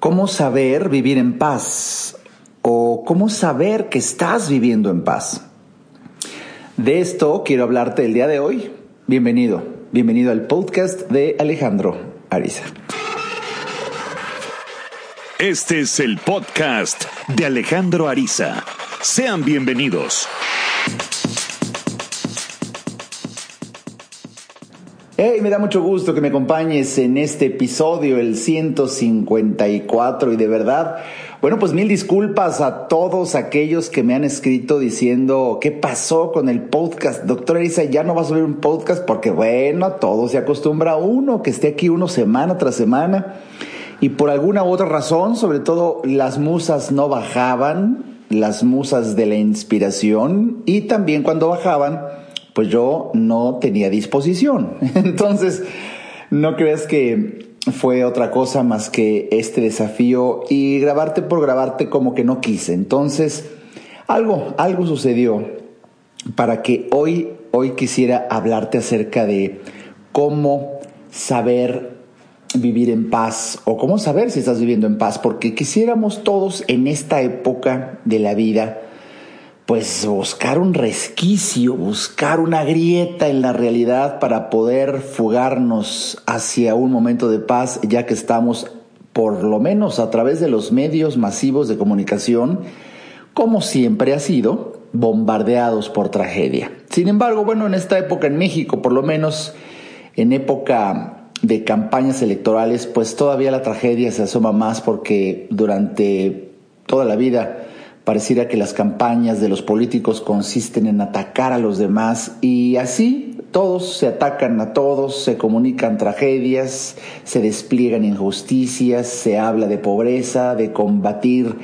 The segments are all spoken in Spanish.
¿Cómo saber vivir en paz? ¿O cómo saber que estás viviendo en paz? De esto quiero hablarte el día de hoy. Bienvenido, bienvenido al podcast de Alejandro Ariza. Este es el podcast de Alejandro Ariza. Sean bienvenidos. Hey, me da mucho gusto que me acompañes en este episodio, el 154, y de verdad, bueno, pues mil disculpas a todos aquellos que me han escrito diciendo qué pasó con el podcast. Doctora Elisa, ya no va a subir un podcast porque, bueno, todo se acostumbra a uno, que esté aquí uno semana tras semana. Y por alguna u otra razón, sobre todo las musas no bajaban, las musas de la inspiración, y también cuando bajaban, pues yo no tenía disposición. Entonces, no creas que fue otra cosa más que este desafío y grabarte por grabarte como que no quise. Entonces, algo, algo sucedió para que hoy, hoy quisiera hablarte acerca de cómo saber vivir en paz o cómo saber si estás viviendo en paz, porque quisiéramos todos en esta época de la vida pues buscar un resquicio, buscar una grieta en la realidad para poder fugarnos hacia un momento de paz, ya que estamos, por lo menos a través de los medios masivos de comunicación, como siempre ha sido, bombardeados por tragedia. Sin embargo, bueno, en esta época en México, por lo menos en época de campañas electorales, pues todavía la tragedia se asoma más porque durante toda la vida Pareciera que las campañas de los políticos consisten en atacar a los demás y así todos se atacan a todos, se comunican tragedias, se despliegan injusticias, se habla de pobreza, de combatir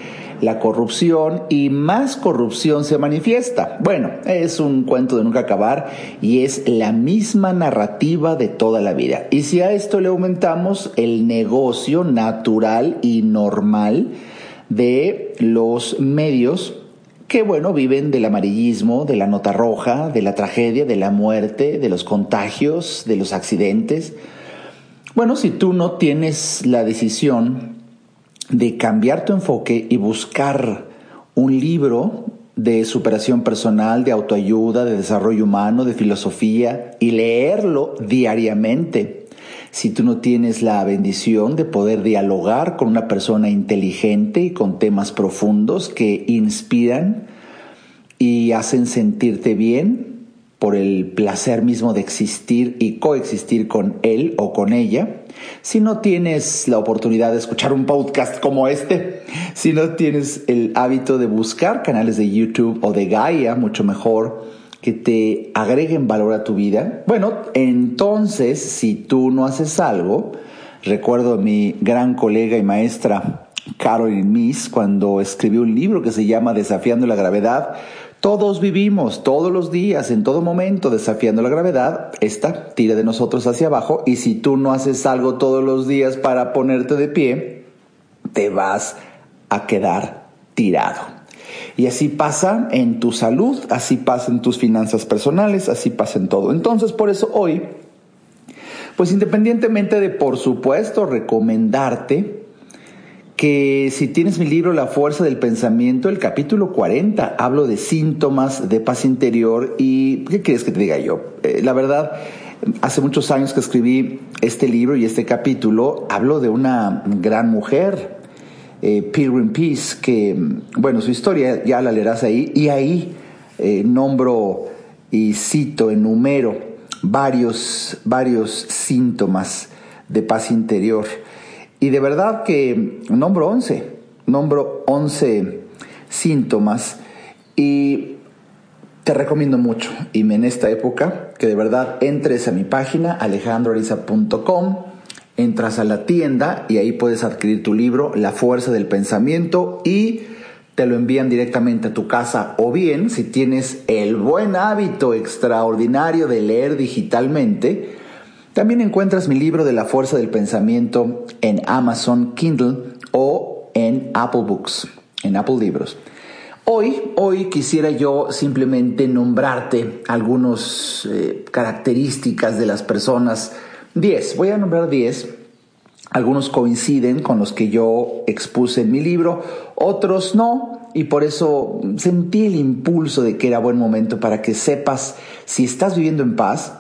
la corrupción y más corrupción se manifiesta. Bueno, es un cuento de nunca acabar y es la misma narrativa de toda la vida. Y si a esto le aumentamos el negocio natural y normal, de los medios que, bueno, viven del amarillismo, de la nota roja, de la tragedia, de la muerte, de los contagios, de los accidentes. Bueno, si tú no tienes la decisión de cambiar tu enfoque y buscar un libro de superación personal, de autoayuda, de desarrollo humano, de filosofía y leerlo diariamente, si tú no tienes la bendición de poder dialogar con una persona inteligente y con temas profundos que inspiran y hacen sentirte bien por el placer mismo de existir y coexistir con él o con ella, si no tienes la oportunidad de escuchar un podcast como este, si no tienes el hábito de buscar canales de YouTube o de Gaia, mucho mejor, que te agreguen valor a tu vida, bueno, entonces si tú no haces algo, recuerdo a mi gran colega y maestra Caroline Miss cuando escribió un libro que se llama Desafiando la Gravedad, todos vivimos todos los días, en todo momento, desafiando la gravedad. Esta tira de nosotros hacia abajo y si tú no haces algo todos los días para ponerte de pie, te vas a quedar tirado. Y así pasa en tu salud, así pasa en tus finanzas personales, así pasa en todo. Entonces, por eso hoy, pues independientemente de, por supuesto, recomendarte que si tienes mi libro La fuerza del pensamiento, el capítulo 40, hablo de síntomas de paz interior y ¿qué quieres que te diga yo? Eh, la verdad, hace muchos años que escribí este libro y este capítulo, hablo de una gran mujer, eh, Pilgrim Peace, que, bueno, su historia ya la leerás ahí, y ahí eh, nombro y cito, enumero varios, varios síntomas de paz interior. Y de verdad que nombro 11, nombro 11 síntomas y te recomiendo mucho, y en esta época, que de verdad entres a mi página alejandroariza.com entras a la tienda y ahí puedes adquirir tu libro, La fuerza del pensamiento, y te lo envían directamente a tu casa. O bien, si tienes el buen hábito extraordinario de leer digitalmente, también encuentras mi libro de La fuerza del pensamiento en Amazon Kindle o en Apple Books, en Apple Libros. Hoy, hoy quisiera yo simplemente nombrarte algunas eh, características de las personas 10, voy a nombrar 10 Algunos coinciden con los que yo expuse en mi libro, otros no, y por eso sentí el impulso de que era buen momento para que sepas si estás viviendo en paz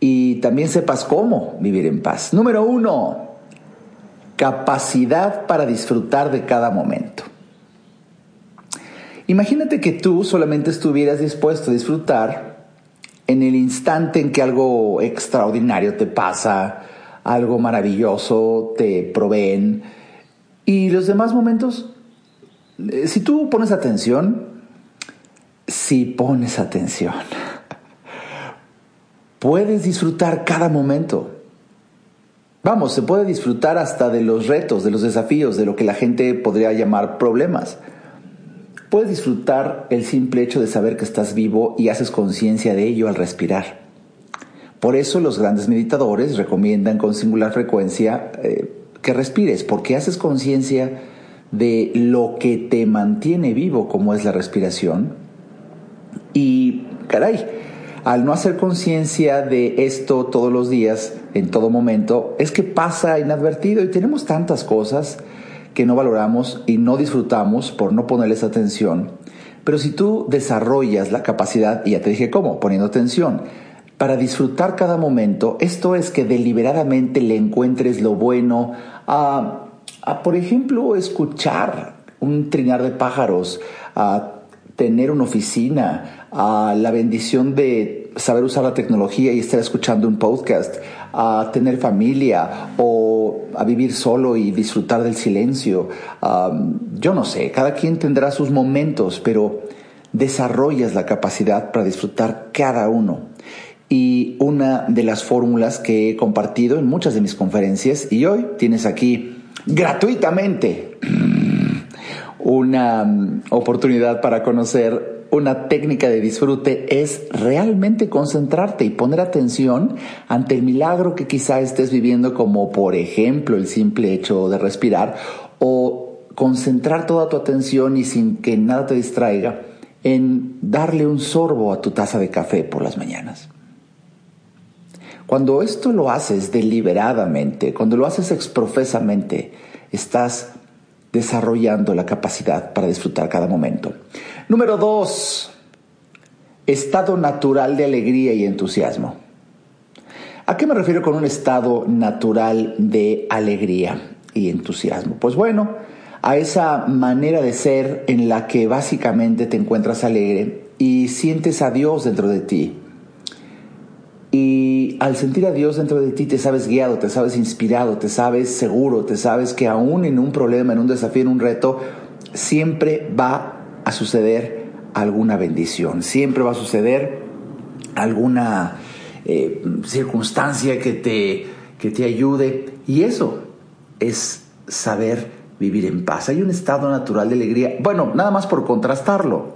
y también sepas cómo vivir en paz. Número uno, capacidad para disfrutar de cada momento. Imagínate que tú solamente estuvieras dispuesto a disfrutar en el instante en que algo extraordinario te pasa, algo maravilloso te proveen. Y los demás momentos, eh, si tú pones atención, si pones atención, puedes disfrutar cada momento. Vamos, se puede disfrutar hasta de los retos, de los desafíos, de lo que la gente podría llamar problemas. Puedes disfrutar el simple hecho de saber que estás vivo y haces conciencia de ello al respirar. Por eso los grandes meditadores recomiendan con singular frecuencia eh, que respires, porque haces conciencia de lo que te mantiene vivo, como es la respiración. Y, caray, al no hacer conciencia de esto todos los días, en todo momento, es que pasa inadvertido y tenemos tantas cosas que no valoramos y no disfrutamos por no ponerles atención. Pero si tú desarrollas la capacidad, y ya te dije cómo, poniendo atención, para disfrutar cada momento, esto es que deliberadamente le encuentres lo bueno a, por ejemplo, escuchar un trinar de pájaros, a tener una oficina, a la bendición de saber usar la tecnología y estar escuchando un podcast, a tener familia o a vivir solo y disfrutar del silencio. yo no sé, cada quien tendrá sus momentos, pero desarrollas la capacidad para disfrutar cada uno y una de las fórmulas que he compartido en muchas de mis conferencias y hoy tienes aquí gratuitamente una mm, oportunidad para conocer una técnica de disfrute es realmente concentrarte y poner atención ante el milagro que quizá estés viviendo como por ejemplo el simple hecho de respirar o concentrar toda tu atención y sin que nada te distraiga en darle un sorbo a tu taza de café por las mañanas. Cuando esto lo haces deliberadamente, cuando lo haces exprofesamente, estás desarrollando la capacidad para disfrutar cada momento. Número dos, estado natural de alegría y entusiasmo. ¿A qué me refiero con un estado natural de alegría y entusiasmo? Pues bueno, a esa manera de ser en la que básicamente te encuentras alegre y sientes a Dios dentro de ti y al sentir a Dios dentro de ti te sabes guiado, te sabes inspirado, te sabes seguro, te sabes que aún en un problema, en un desafío, en un reto, siempre va a suceder alguna bendición, siempre va a suceder alguna eh, circunstancia que te, que te ayude. Y eso es saber vivir en paz. Hay un estado natural de alegría. Bueno, nada más por contrastarlo.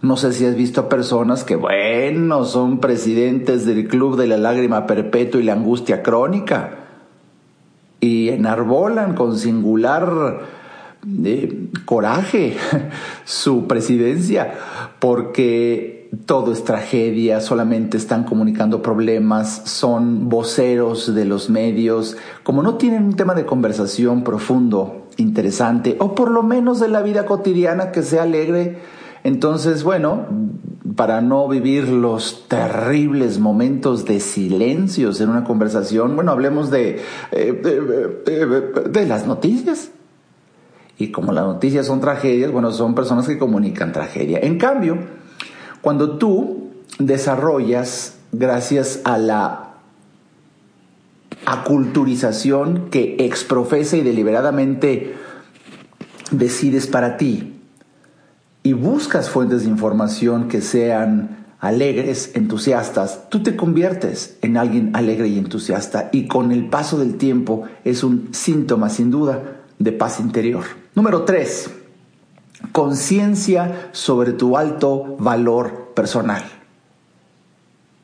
No sé si has visto a personas que, bueno, son presidentes del Club de la Lágrima Perpetua y la Angustia Crónica y enarbolan con singular eh, coraje su presidencia porque todo es tragedia, solamente están comunicando problemas, son voceros de los medios, como no tienen un tema de conversación profundo, interesante, o por lo menos de la vida cotidiana que sea alegre, entonces, bueno, para no vivir los terribles momentos de silencios en una conversación, bueno, hablemos de, eh, de, las noticias. Y como las noticias son tragedias, bueno, son personas que comunican tragedia. En cambio, cuando tú desarrollas, gracias a la aculturización que exprofesa y deliberadamente decides para ti, y buscas fuentes de información que sean alegres, entusiastas, tú te conviertes en alguien alegre y entusiasta y con el paso del tiempo es un síntoma sin duda de paz interior. Número tres, conciencia sobre tu alto valor personal.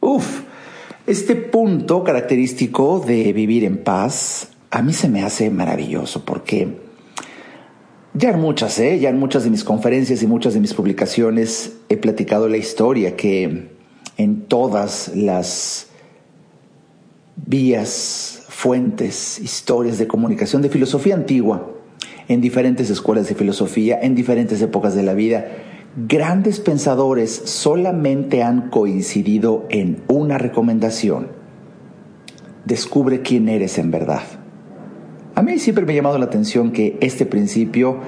Uf, este punto característico de vivir en paz a mí se me hace maravilloso porque ya en muchas, ¿eh? ya en muchas de mis conferencias y muchas de mis publicaciones he platicado la historia que en todas las vías, fuentes, historias de comunicación, de filosofía antigua, en diferentes escuelas de filosofía, en diferentes épocas de la vida. Grandes pensadores solamente han coincidido en una recomendación. Descubre quién eres en verdad. A mí siempre me ha llamado la atención que este principio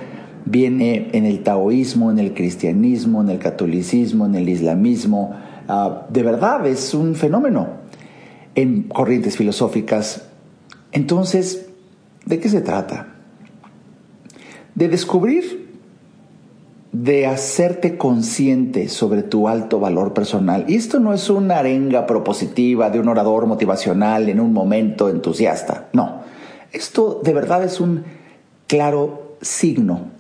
viene en el taoísmo, en el cristianismo, en el catolicismo, en el islamismo. Ah, de verdad es un fenómeno en corrientes filosóficas. Entonces, ¿de qué se trata? De descubrir, de hacerte consciente sobre tu alto valor personal. Y esto no es una arenga propositiva de un orador motivacional en un momento entusiasta. No, esto de verdad es un claro signo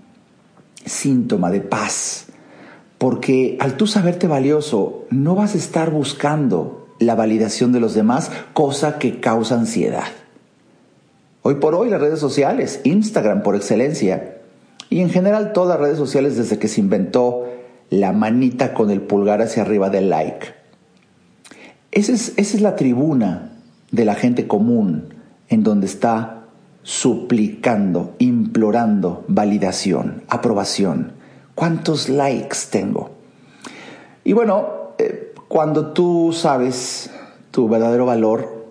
síntoma de paz, porque al tú saberte valioso, no vas a estar buscando la validación de los demás, cosa que causa ansiedad. Hoy por hoy las redes sociales, Instagram por excelencia, y en general todas las redes sociales desde que se inventó la manita con el pulgar hacia arriba del like. Esa es, esa es la tribuna de la gente común en donde está suplicando, implorando validación, aprobación. ¿Cuántos likes tengo? Y bueno, eh, cuando tú sabes tu verdadero valor,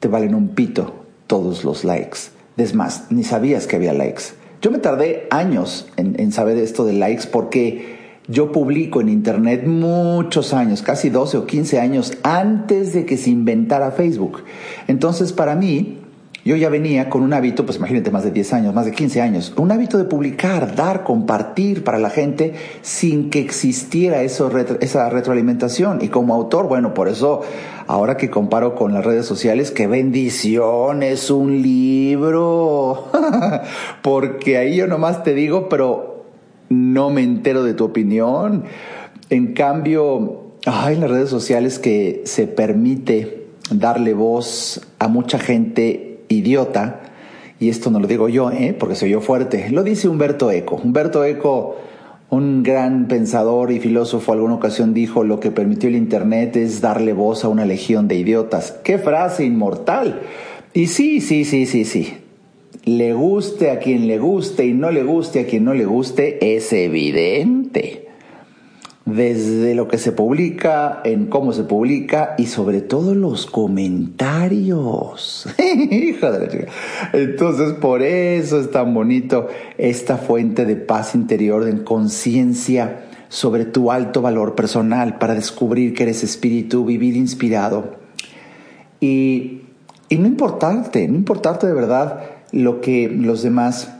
te valen un pito todos los likes. Es más, ni sabías que había likes. Yo me tardé años en, saber esto de likes porque yo publico en Internet muchos años, casi 12 o 15 años antes de que se inventara Facebook. Entonces, para mí, yo ya venía con un hábito, pues imagínate, más de 10 años, más de 15 años, un hábito de publicar, dar, compartir para la gente sin que existiera eso, esa retroalimentación. Y como autor, bueno, por eso ahora que comparo con las redes sociales, qué bendición es un libro. Porque ahí yo nomás te digo, pero no me entero de tu opinión. En cambio, hay las redes sociales que se permite darle voz a mucha gente idiota, y esto no lo digo yo, ¿eh? porque soy yo fuerte, lo dice Humberto Eco. Humberto Eco, un gran pensador y filósofo, alguna ocasión dijo, lo que permitió el Internet es darle voz a una legión de idiotas. ¡Qué frase inmortal! Y sí, sí, sí, sí, sí. Le guste a quien le guste y no le guste a quien no le guste, es evidente desde lo que se publica, en cómo se publica y sobre todo los comentarios. Hija de la chica. Entonces, por eso es tan bonito esta fuente de paz interior, de conciencia sobre tu alto valor personal para descubrir que eres espíritu, vivir inspirado. Y, y no importarte, no importarte de verdad lo que los demás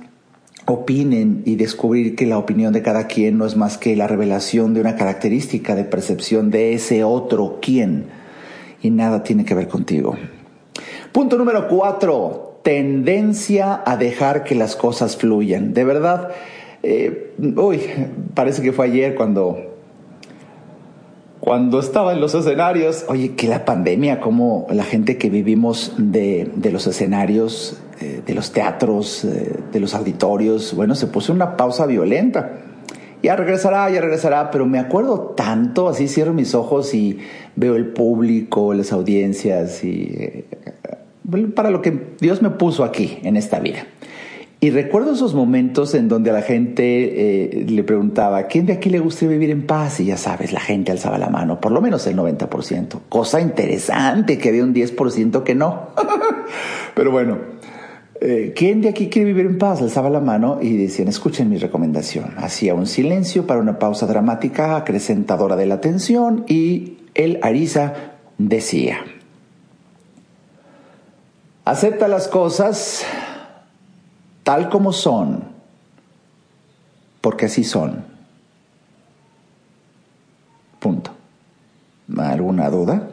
opinen y descubrir que la opinión de cada quien no es más que la revelación de una característica de percepción de ese otro quien y nada tiene que ver contigo. Punto número cuatro, tendencia a dejar que las cosas fluyan. De verdad, eh, uy, parece que fue ayer cuando cuando estaba en los escenarios, oye, que la pandemia, como la gente que vivimos de, de los escenarios, de los teatros, eh, de los auditorios, bueno, se puso una pausa violenta. Ya regresará, ya regresará, pero me acuerdo tanto, así cierro mis ojos y veo el público, las audiencias y eh, para lo que Dios me puso aquí en esta vida. Y recuerdo esos momentos en donde la gente eh, le preguntaba, ¿quién de aquí le gustaría vivir en paz? Y ya sabes, la gente alzaba la mano, por lo menos el 90%. Cosa interesante, que había un 10% que no. Pero bueno, eh, ¿quién de aquí quiere vivir en paz? Alzaba la mano y decían, escuchen mi recomendación. Hacía un silencio para una pausa dramática acrecentadora de la atención y el Arisa decía, acepta las cosas tal como son, porque así son. Punto. ¿Alguna duda?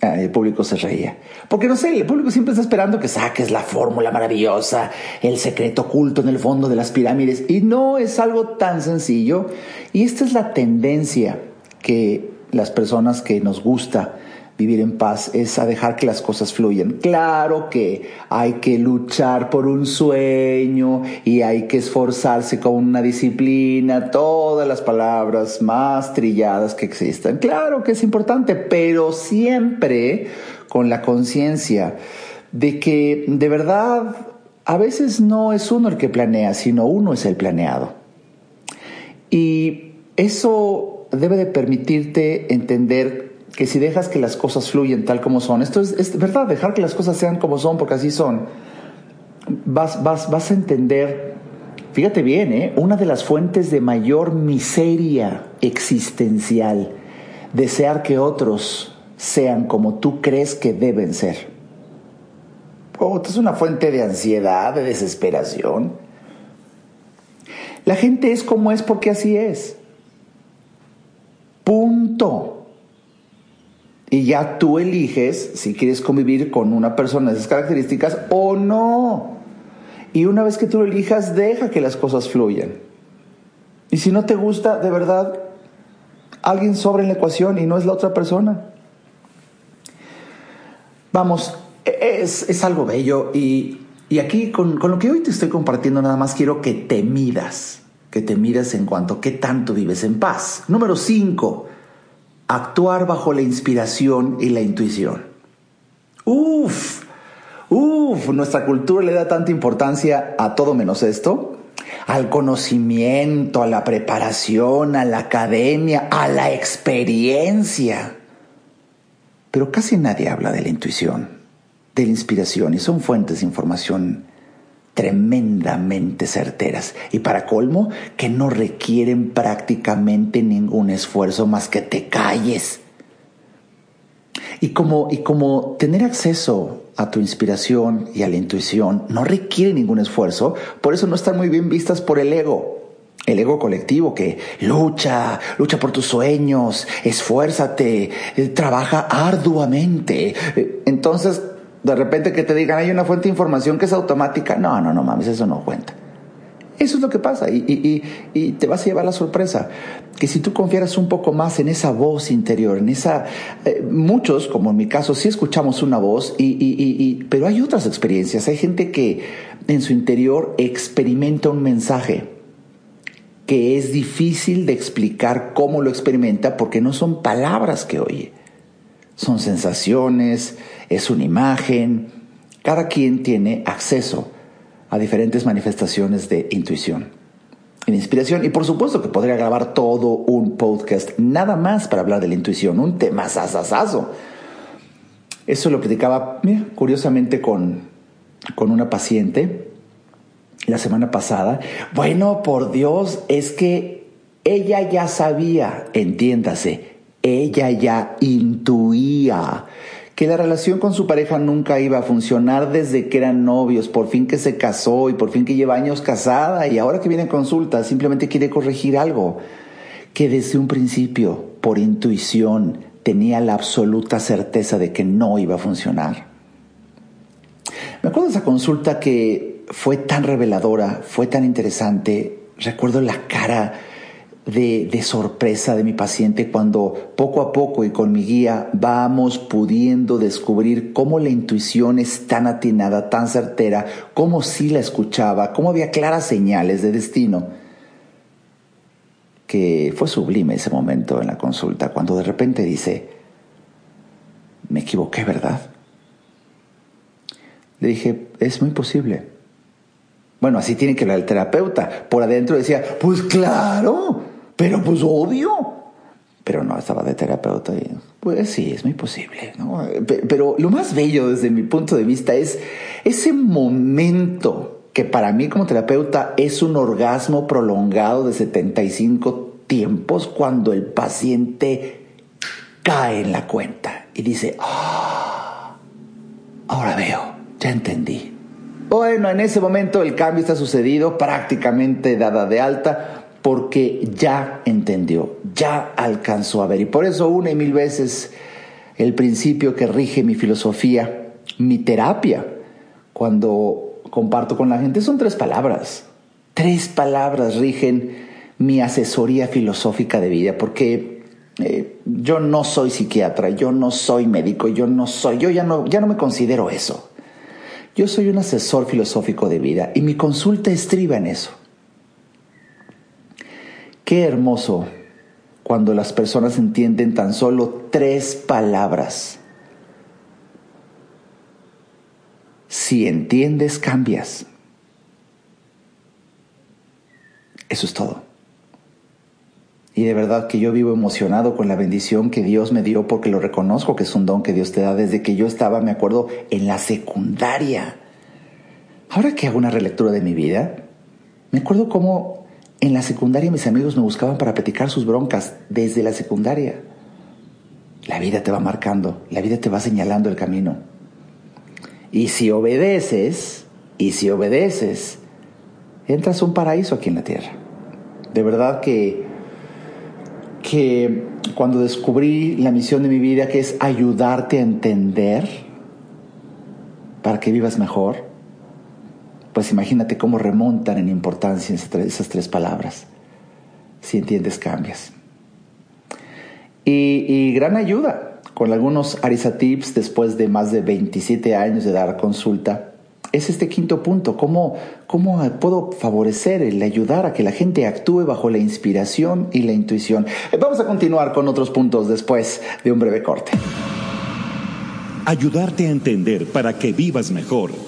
Ah, el público se reía. Porque no sé, el público siempre está esperando que saques la fórmula maravillosa, el secreto oculto en el fondo de las pirámides. Y no es algo tan sencillo. Y esta es la tendencia que las personas que nos gusta vivir en paz es a dejar que las cosas fluyan. Claro que hay que luchar por un sueño y hay que esforzarse con una disciplina, todas las palabras más trilladas que existan. Claro que es importante, pero siempre con la conciencia de que de verdad a veces no es uno el que planea, sino uno es el planeado. Y eso debe de permitirte entender que si dejas que las cosas fluyen tal como son, esto es, verdad, dejar que las cosas sean como son, porque así son, vas, vas, vas a entender, fíjate bien, ¿eh? una de las fuentes de mayor miseria existencial, desear que otros sean como tú crees que deben ser. Oh, es una fuente de ansiedad, de desesperación. La gente es como es porque así es. Punto. Y ya tú eliges si quieres convivir con una persona de esas características o no. Y una vez que tú lo elijas, deja que las cosas fluyan. Y si no te gusta, de verdad, alguien sobra en la ecuación y no es la otra persona. Vamos, es, algo bello y, aquí con, con, lo que hoy te estoy compartiendo nada más quiero que te midas, que te midas en cuanto a qué tanto vives en paz. Número 5, actuar bajo la inspiración y la intuición. Uf, uf, nuestra cultura le da tanta importancia a todo menos esto al conocimiento, a la preparación, a la academia, a la experiencia. Pero casi nadie habla de la intuición de la inspiración y son fuentes de información tremendamente certeras y para colmo que no requieren prácticamente ningún esfuerzo más que te calles. Y como, y como tener acceso a tu inspiración y a la intuición no requiere ningún esfuerzo, por eso no están muy bien vistas por el ego. El ego colectivo que lucha, lucha por tus sueños, esfuérzate, eh, trabaja arduamente. Eh, entonces, de repente que te digan, hay una fuente de información que es automática. No, no, no mames, eso no cuenta. Eso es lo que pasa y, te vas a llevar la sorpresa. Que si tú confiaras un poco más en esa voz interior, en esa... Eh, muchos, como en mi caso, sí escuchamos una voz, y, pero hay otras experiencias. Hay gente que en su interior experimenta un mensaje que es difícil de explicar cómo lo experimenta porque no son palabras que oye son sensaciones, es una imagen. Cada quien tiene acceso a diferentes manifestaciones de intuición de inspiración. Y por supuesto que podría grabar todo un podcast nada más para hablar de la intuición, un tema sasasazo. Eso lo platicaba curiosamente con, con una paciente la semana pasada. Bueno, por Dios, es que ella ya sabía, entiéndase, ella ya intuía que la relación con su pareja nunca iba a funcionar desde que eran novios, por fin que se casó y por fin que lleva años casada y ahora que viene a consulta simplemente quiere corregir algo que desde un principio, por intuición, tenía la absoluta certeza de que no iba a funcionar. Me acuerdo de esa consulta que fue tan reveladora, fue tan interesante, recuerdo la cara de, sorpresa de mi paciente cuando poco a poco y con mi guía vamos pudiendo descubrir cómo la intuición es tan atinada, tan certera, cómo sí la escuchaba, cómo había claras señales de destino. Que fue sublime ese momento en la consulta, cuando de repente dice, me equivoqué, ¿verdad? Le dije, es muy posible. Bueno, así tiene que hablar el terapeuta. Por adentro decía, pues claro, pero pues obvio. Pero no, estaba de terapeuta y pues sí, es muy posible. ¿no? Pero lo más bello desde mi punto de vista es ese momento que para mí como terapeuta es un orgasmo prolongado de 75 tiempos cuando el paciente cae en la cuenta y dice, ah, ahora veo, ya entendí. Bueno, en ese momento el cambio está sucedido, prácticamente dada de alta, porque ya entendió, ya alcanzó a ver. Y por eso una y mil veces el principio que rige mi filosofía, mi terapia, cuando comparto con la gente, son tres palabras. Tres palabras rigen mi asesoría filosófica de vida, porque eh, yo no soy psiquiatra, yo no soy médico, yo no soy, yo ya no, ya no me considero eso. Yo soy un asesor filosófico de vida y mi consulta estriba en eso. Qué hermoso cuando las personas entienden tan solo tres palabras. si entiendes, cambias. Eso es todo. Y de verdad que yo vivo emocionado con la bendición que Dios me dio porque lo reconozco que es un don que Dios te da desde que yo estaba, me acuerdo, en la secundaria. Ahora que hago una relectura de mi vida, me acuerdo cómo en la secundaria mis amigos me buscaban para platicar sus broncas desde la secundaria. La vida te va marcando, la vida te va señalando el camino. Y si obedeces, y si obedeces, entras a un paraíso aquí en la tierra. De verdad que, que cuando descubrí la misión de mi vida, que es ayudarte a entender para que vivas mejor, pues imagínate cómo remontan en importancia esas tres palabras. Si entiendes, cambias. Y, gran ayuda con algunos Arisa Tips después de más de 27 años de dar consulta es este quinto punto, cómo, cómo puedo favorecer el ayudar a que la gente actúe bajo la inspiración y la intuición. Eh, vamos a continuar con otros puntos después de un breve corte. Ayudarte a entender para que vivas mejor.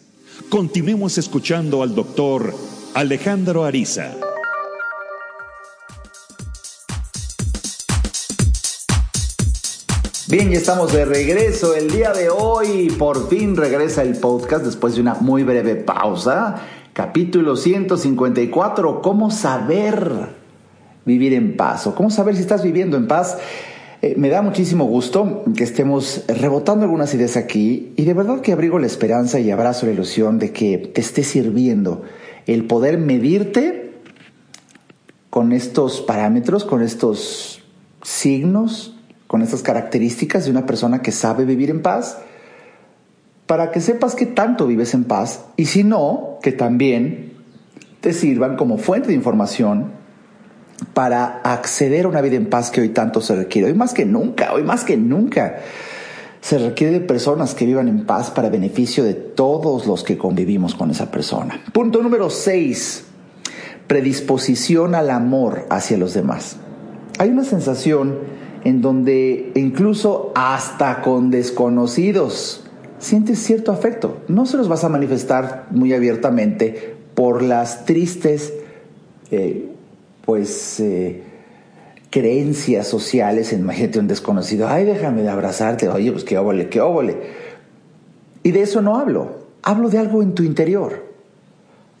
Continuemos escuchando al doctor Alejandro Ariza. Bien, ya estamos de regreso el día de hoy. Por fin regresa el podcast después de una muy breve pausa. Capítulo 154, ¿cómo saber vivir en paz? O cómo saber si estás viviendo en paz. Eh, me da muchísimo gusto que estemos rebotando algunas ideas aquí y de verdad que abrigo la esperanza y abrazo la ilusión de que te esté sirviendo el poder medirte con estos parámetros, con estos signos, con estas características de una persona que sabe vivir en paz, para que sepas que tanto vives en paz y si no, que también te sirvan como fuente de información para acceder a una vida en paz que hoy tanto se requiere. Hoy más que nunca, hoy más que nunca se requiere de personas que vivan en paz para beneficio de todos los que convivimos con esa persona. Punto número 6. Predisposición al amor hacia los demás. Hay una sensación en donde incluso hasta con desconocidos sientes cierto afecto. No se los vas a manifestar muy abiertamente por las tristes, eh, pues, eh, creencias sociales. Imagínate un desconocido, ay, déjame de abrazarte, oye, pues qué óvole, qué óvole. Y de eso no hablo, hablo de algo en tu interior.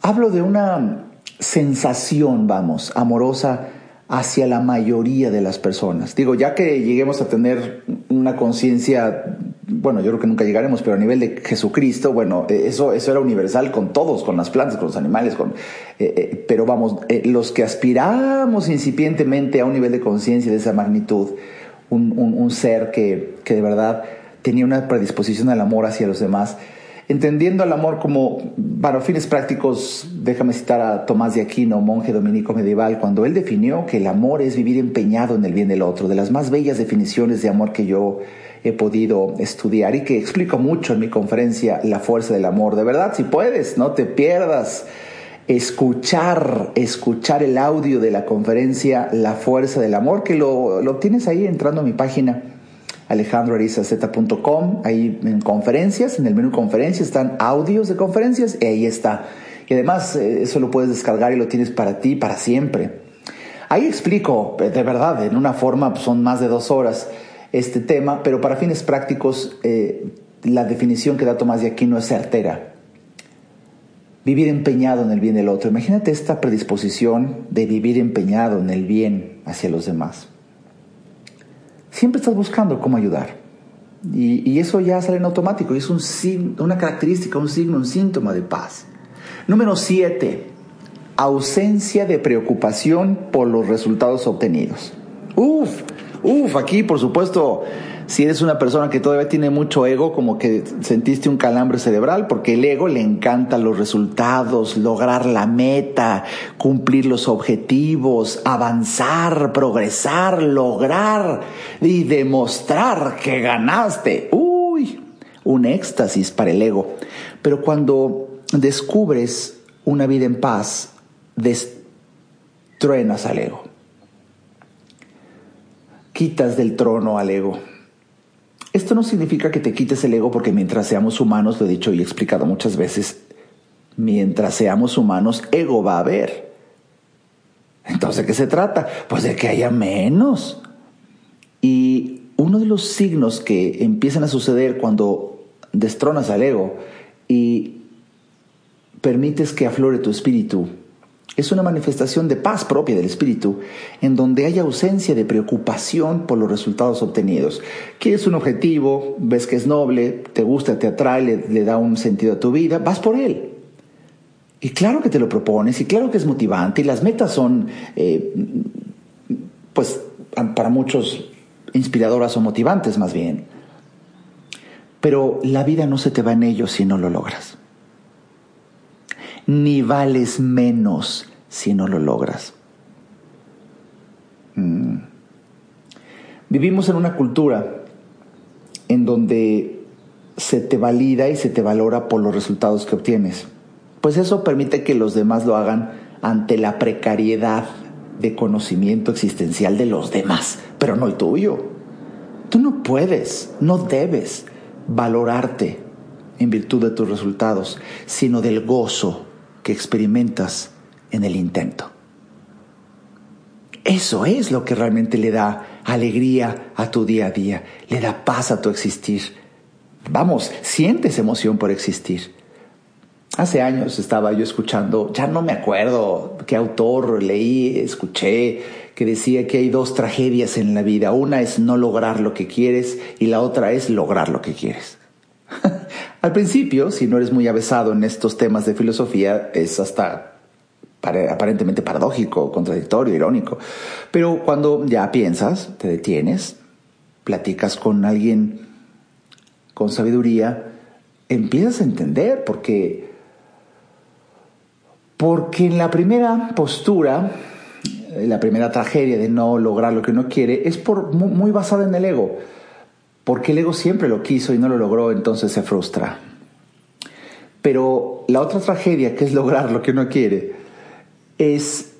Hablo de una sensación, vamos, amorosa hacia la mayoría de las personas. Digo, ya que lleguemos a tener una conciencia, bueno, yo creo que nunca llegaremos, pero a nivel de Jesucristo, bueno, eh, eso, eso era universal con todos, con las plantas, con los animales, con, eh, eh, pero vamos, los que aspiramos incipientemente a un nivel de conciencia de esa magnitud, un, un ser que, que de verdad tenía una predisposición al amor hacia los demás, entendiendo el amor como, para fines prácticos, déjame citar a Tomás de Aquino, monje dominico medieval, cuando él definió que el amor es vivir empeñado en el bien del otro, de las más bellas definiciones de amor que yo he podido estudiar y que explico mucho en mi conferencia La fuerza del amor. De verdad, si puedes, no te pierdas escuchar, escuchar el audio de la conferencia La fuerza del amor, que lo, lo tienes ahí entrando a mi página alejandroarizaz.com, ahí en conferencias, en el menú conferencias están audios de conferencias y ahí está. Y además eh, eso lo puedes descargar y lo tienes para ti para siempre. Ahí explico, de verdad, en una forma, pues, son más de dos horas este tema, pero para fines prácticos eh, la definición que da Tomás de Aquino es certera. vivir empeñado en el bien del otro. Imagínate esta predisposición de vivir empeñado en el bien hacia los demás. Siempre estás buscando cómo ayudar. Y, eso ya sale en automático. Y es un, una característica, un signo, un síntoma de paz. Número siete, ausencia de preocupación por los resultados obtenidos. Uf, uf, aquí por supuesto si eres una persona que todavía tiene mucho ego, como que sentiste un calambre cerebral, porque el ego le encanta los resultados, lograr la meta, cumplir los objetivos, avanzar, progresar, lograr y demostrar que ganaste. Uy, un éxtasis para el ego. Pero cuando descubres una vida en paz, destruenas al ego. Quitas del trono al ego esto no significa que te quites el ego porque mientras seamos humanos, lo he dicho y explicado muchas veces, mientras seamos humanos, ego va a haber. Entonces, ¿de qué se trata? Pues de que haya menos. Y uno de los signos que empiezan a suceder cuando destronas al ego y permites que aflore tu espíritu es una manifestación de paz propia del espíritu, en donde hay ausencia de preocupación por los resultados obtenidos. Quieres un objetivo, ves que es noble, te gusta, te atrae, le, da un sentido a tu vida, vas por él. Y claro que te lo propones, y claro que es motivante, y las metas son, eh, pues, para muchos inspiradoras o motivantes más bien. Pero la vida no se te va en ello si no lo logras ni vales menos si no lo logras. Mm. Vivimos en una cultura en donde se te valida y se te valora por los resultados que obtienes. Pues eso permite que los demás lo hagan ante la precariedad de conocimiento existencial de los demás, pero no el tuyo. Tú no puedes, no debes valorarte en virtud de tus resultados, sino del gozo que experimentas en el intento. Eso es lo que realmente le da alegría a tu día a día, le da paz a tu existir. Vamos, sientes emoción por existir. Hace años estaba yo escuchando, ya no me acuerdo qué autor leí, escuché, que decía que hay dos tragedias en la vida. Una es no lograr lo que quieres y la otra es lograr lo que quieres. Al principio, si no eres muy avesado en estos temas de filosofía, es hasta aparentemente paradójico, contradictorio, irónico. Pero cuando ya piensas, te detienes, platicas con alguien con sabiduría, empiezas a entender porque porque en la primera postura, la primera tragedia de no lograr lo que uno quiere, es por, muy, muy basada en el ego porque el ego siempre lo quiso y no lo logró, entonces se frustra. Pero la otra tragedia, que es lograr lo que uno quiere, es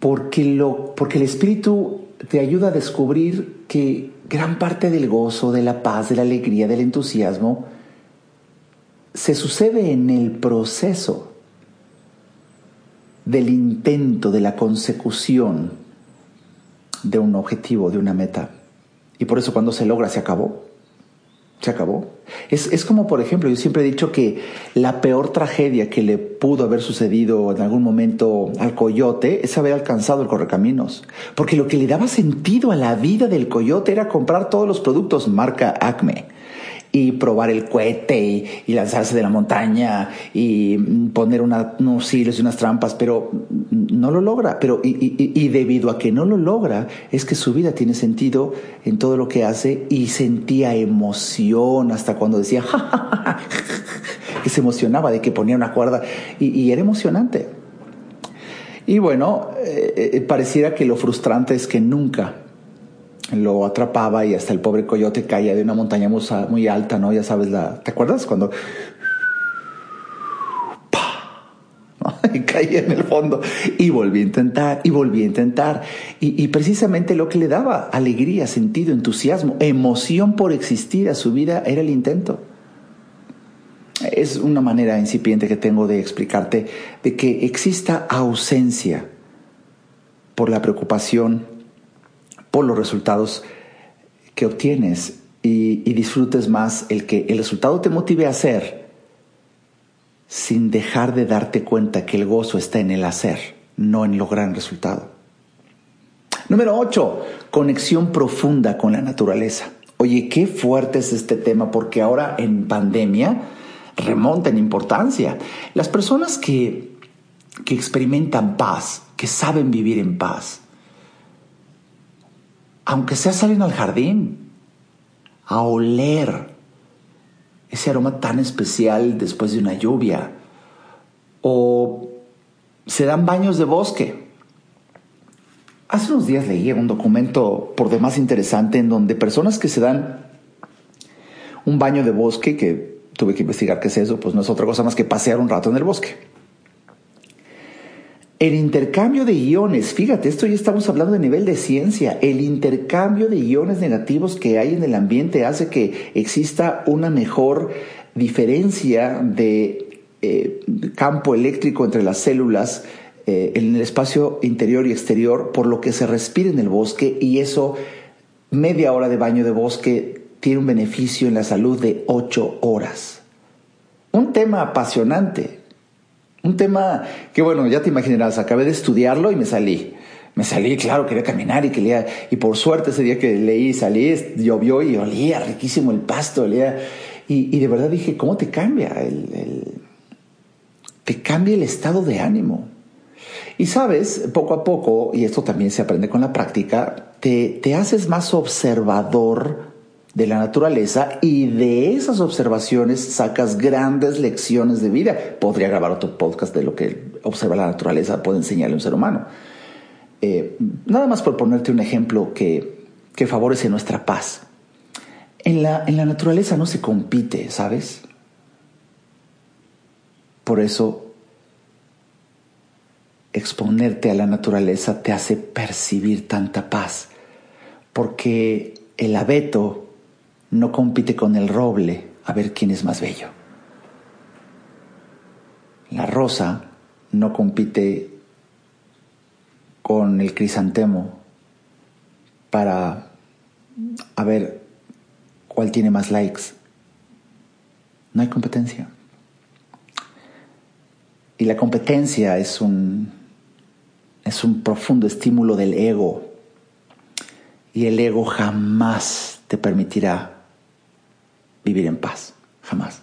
porque, lo, porque el espíritu te ayuda a descubrir que gran parte del gozo, de la paz, de la alegría, del entusiasmo, se sucede en el proceso del intento, de la consecución de un objetivo, de una meta. Y por eso cuando se logra se acabó. Se acabó. Es, es, como, por ejemplo, yo siempre he dicho que la peor tragedia que le pudo haber sucedido en algún momento al coyote es haber alcanzado el correcaminos. Porque lo que le daba sentido a la vida del coyote era comprar todos los productos marca Acme y probar el cohete y, lanzarse de la montaña y poner unos hilos y unas trampas, pero no lo logra. Pero y, debido a que no lo logra, es que su vida tiene sentido en todo lo que hace y sentía emoción hasta cuando decía, que se emocionaba de que ponía una cuerda y, era emocionante. Y bueno, eh, eh, pareciera que lo frustrante es que nunca lo atrapaba y hasta el pobre coyote caía de una montaña muy alta, ¿no? Ya sabes, la, ¿te acuerdas? Cuando... y caía en el fondo y volví a intentar y volví a intentar y, precisamente lo que le daba alegría, sentido, entusiasmo, emoción por existir a su vida era el intento. Es una manera incipiente que tengo de explicarte de que exista ausencia por la preocupación por los resultados que obtienes y, disfrutes más el que el resultado te motive a hacer sin dejar de darte cuenta que el gozo está en el hacer, no en lograr el resultado. Número 8, conexión profunda con la naturaleza. Oye, qué fuerte es este tema porque ahora en pandemia remonta en importancia. Las personas que, que experimentan paz, que saben vivir en paz, aunque sea salen al jardín, a oler ese aroma tan especial después de una lluvia, o se dan baños de bosque. Hace unos días leí un documento por demás interesante en donde personas que se dan un baño de bosque, que tuve que investigar qué es eso, pues no es otra cosa más que pasear un rato en el bosque. El intercambio de iones, fíjate, esto ya estamos hablando de nivel de ciencia, el intercambio de iones negativos que hay en el ambiente hace que exista una mejor diferencia de eh, campo eléctrico entre las células eh, en el espacio interior y exterior, por lo que se respira en el bosque y eso, media hora de baño de bosque, tiene un beneficio en la salud de ocho horas. Un tema apasionante, un tema que, bueno, ya te imaginarás, acabé de estudiarlo y me salí. Me salí, claro, quería caminar y quería, y por suerte ese día que leí, salí, llovió y olía riquísimo el pasto, olía, y, de verdad dije, ¿cómo te cambia? El, te cambia el estado de ánimo. Y sabes, poco a poco, y esto también se aprende con la práctica, te, te haces más observador de la naturaleza y de esas observaciones sacas grandes lecciones de vida. Podría grabar otro podcast de lo que observa la naturaleza puede enseñarle a un ser humano. Eh, nada más por ponerte un ejemplo que, que favorece nuestra paz. En la, en la naturaleza no se compite, ¿sabes? Por eso exponerte a la naturaleza te hace percibir tanta paz, porque el abeto no compite con el roble a ver quién es más bello. La rosa no compite con el crisantemo para a ver cuál tiene más likes. No hay competencia. Y la competencia es un, es un profundo estímulo del ego. Y el ego jamás te permitirá vivir en paz, jamás.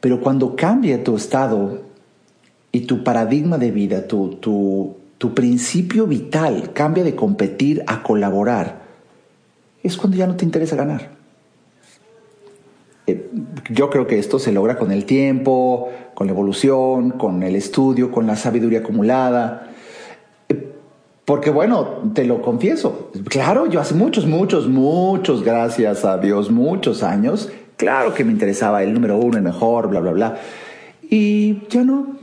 Pero cuando cambia tu estado y tu paradigma de vida, tu, tu, tu principio vital cambia de competir a colaborar, es cuando ya no te interesa ganar. Eh, yo creo que esto se logra con el tiempo, con la evolución, con el estudio, con la sabiduría acumulada. Porque bueno, te lo confieso, claro, yo hace muchos, muchos, muchos, gracias a Dios, muchos años, claro que me interesaba el número uno, el mejor, bla, bla, bla. Y ya no.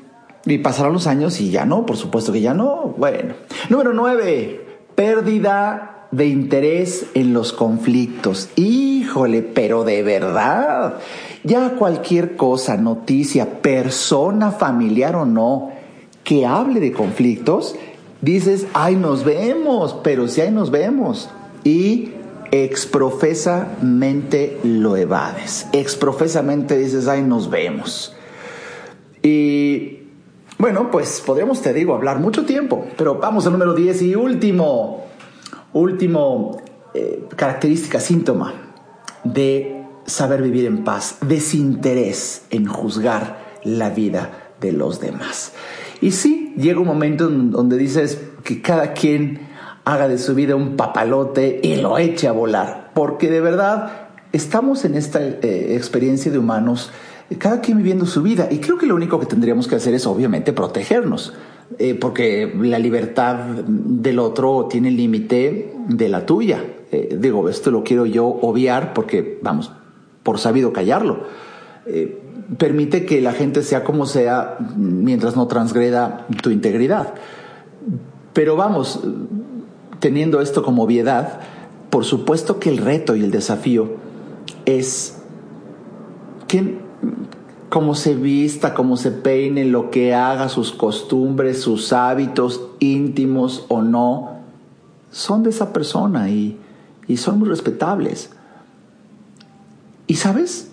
Y pasaron los años y ya no, por supuesto que ya no. Bueno. Número nueve, pérdida de interés en los conflictos. Híjole, pero de verdad. Ya cualquier cosa, noticia, persona, familiar o no, que hable de conflictos, dices, ay, nos vemos, pero si ay, nos vemos. Y exprofesamente lo evades. Exprofesamente dices, ay, nos vemos. Y bueno, pues podríamos, te digo, hablar mucho tiempo, pero vamos al número 10 y último, último eh, característica, síntoma de saber vivir en paz, desinterés en juzgar la vida de los demás. Y sí, llega un momento donde dices que cada quien haga de su vida un papalote y lo eche a volar, porque de verdad estamos en esta eh, experiencia de humanos, cada quien viviendo su vida, y creo que lo único que tendríamos que hacer es obviamente protegernos. Eh, porque la libertad del otro tiene límite de la tuya. Eh, digo, esto lo quiero yo obviar porque, vamos, por sabido callarlo permite que la gente sea como sea mientras no transgreda tu integridad. Pero vamos, teniendo esto como obviedad, por supuesto que el reto y el desafío es que cómo se vista, cómo se peine, lo que haga, sus costumbres, sus hábitos íntimos o no, son de esa persona y, y son muy respetables. Y sabes,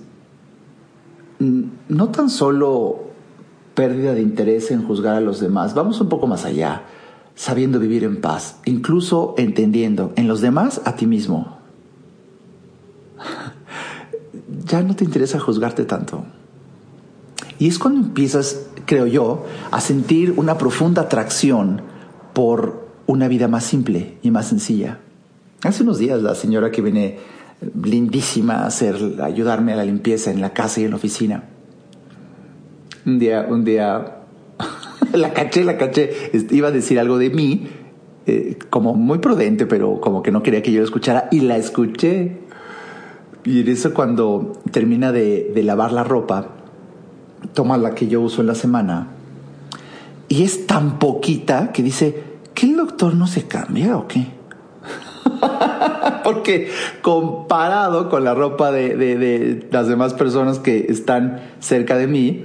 no tan solo pérdida de interés en juzgar a los demás, vamos un poco más allá, sabiendo vivir en paz, incluso entendiendo en los demás a ti mismo. ya no te interesa juzgarte tanto. Y es cuando empiezas, creo yo, a sentir una profunda atracción por una vida más simple y más sencilla. Hace unos días la señora que viene lindísima hacer, ayudarme a la limpieza en la casa y en la oficina. Un día, un día, la caché, la caché, iba a decir algo de mí, eh, como muy prudente, pero como que no quería que yo lo escuchara, y la escuché. Y en eso cuando termina de, de lavar la ropa, toma la que yo uso en la semana, y es tan poquita que dice, ¿que el doctor no se cambia o qué? Porque comparado con la ropa de, las demás personas que están cerca de mí,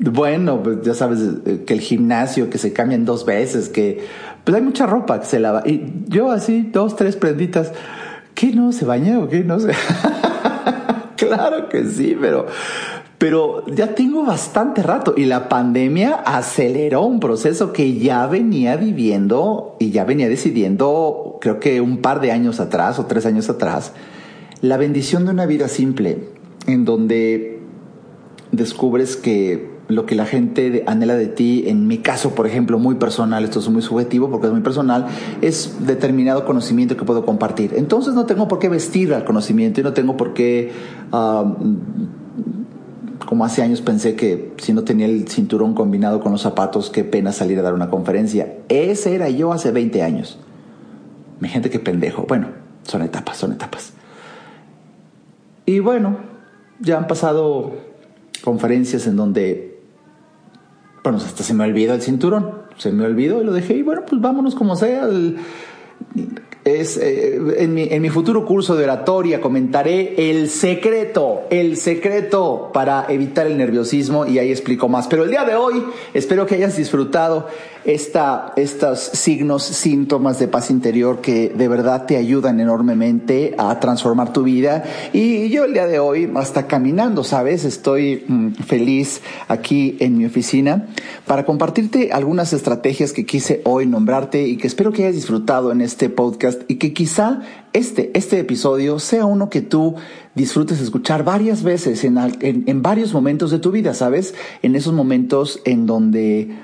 bueno, pues ya sabes eh, que el gimnasio, que se cambian dos veces, que pues hay mucha ropa que se lava. Y yo así, dos, tres prenditas, ¿qué no? ¿Se baña o qué? No sé. claro que sí, pero pero ya tengo bastante rato y la pandemia aceleró un proceso que ya venía viviendo y ya venía decidiendo, creo que un par de años atrás o tres años atrás, la bendición de una vida simple, en donde descubres que lo que la gente anhela de ti, en mi caso, por ejemplo, muy personal, esto es muy subjetivo porque es muy personal, es determinado conocimiento que puedo compartir. Entonces no tengo por qué vestir al conocimiento y no tengo por qué ah, como hace años pensé que si no tenía el cinturón combinado con los zapatos, qué pena salir a dar una conferencia. Ese era yo hace 20 años. Mi gente, qué pendejo. Bueno, son etapas, son etapas. Y bueno, ya han pasado conferencias en donde, bueno, hasta se me olvidó el cinturón. Se me olvidó y lo dejé y bueno, pues vámonos como sea. Eh, en, mi, en mi futuro curso de oratoria comentaré el secreto, el secreto para evitar el nerviosismo y ahí explico más. Pero el día de hoy espero que hayas disfrutado esta, estos signos, síntomas de paz interior que de verdad te ayudan enormemente a transformar tu vida. Y yo el día de hoy, hasta caminando, ¿sabes? Estoy mm, feliz aquí en mi oficina para compartirte algunas estrategias que quise hoy nombrarte y que espero que hayas disfrutado en este podcast y que quizá este, este episodio sea uno que tú disfrutes escuchar varias veces en, en, en varios momentos de tu vida, ¿sabes? En esos momentos en donde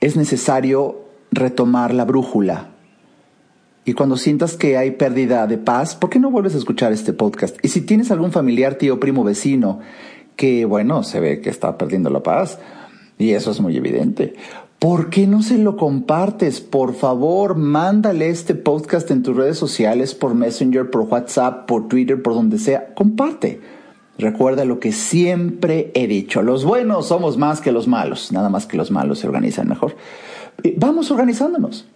es necesario retomar la brújula. Y cuando sientas que hay pérdida de paz, ¿por qué no vuelves a escuchar este podcast? Y si tienes algún familiar, tío, primo, vecino, que bueno, se ve que está perdiendo la paz, y eso es muy evidente, ¿por qué no se lo compartes? Por favor, mándale este podcast en tus redes sociales, por Messenger, por WhatsApp, por Twitter, por donde sea. Comparte. Recuerda lo que siempre he dicho, los buenos somos más que los malos, nada más que los malos se organizan mejor. Vamos organizándonos,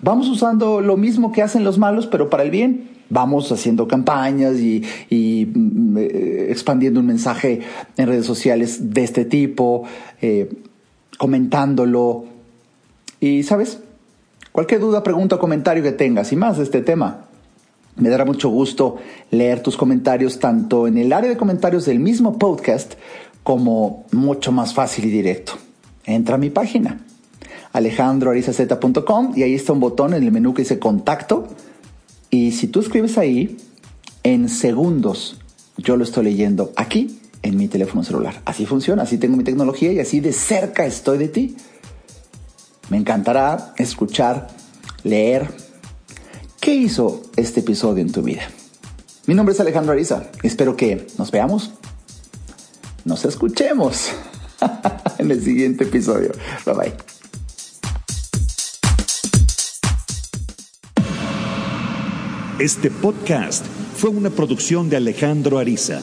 vamos usando lo mismo que hacen los malos, pero para el bien. Vamos haciendo campañas y, mm, eh, expandiendo un mensaje en redes sociales de este tipo, eh, comentándolo. Y, ¿sabes? Cualquier duda, pregunta o comentario que tengas y más de este tema, me dará mucho gusto leer tus comentarios tanto en el área de comentarios del mismo podcast como mucho más fácil y directo. Entra a mi página alejandroarizaz.com y ahí está un botón en el menú que dice contacto y si tú escribes ahí, en segundos yo lo estoy leyendo aquí en mi teléfono celular. Así funciona, así tengo mi tecnología y así de cerca estoy de ti. Me encantará escuchar, leer, ¿Qué hizo este episodio en tu vida? Mi nombre es Alejandro Ariza. Espero que nos veamos, nos escuchemos en el siguiente episodio. Bye bye. Este podcast fue una producción de Alejandro Ariza.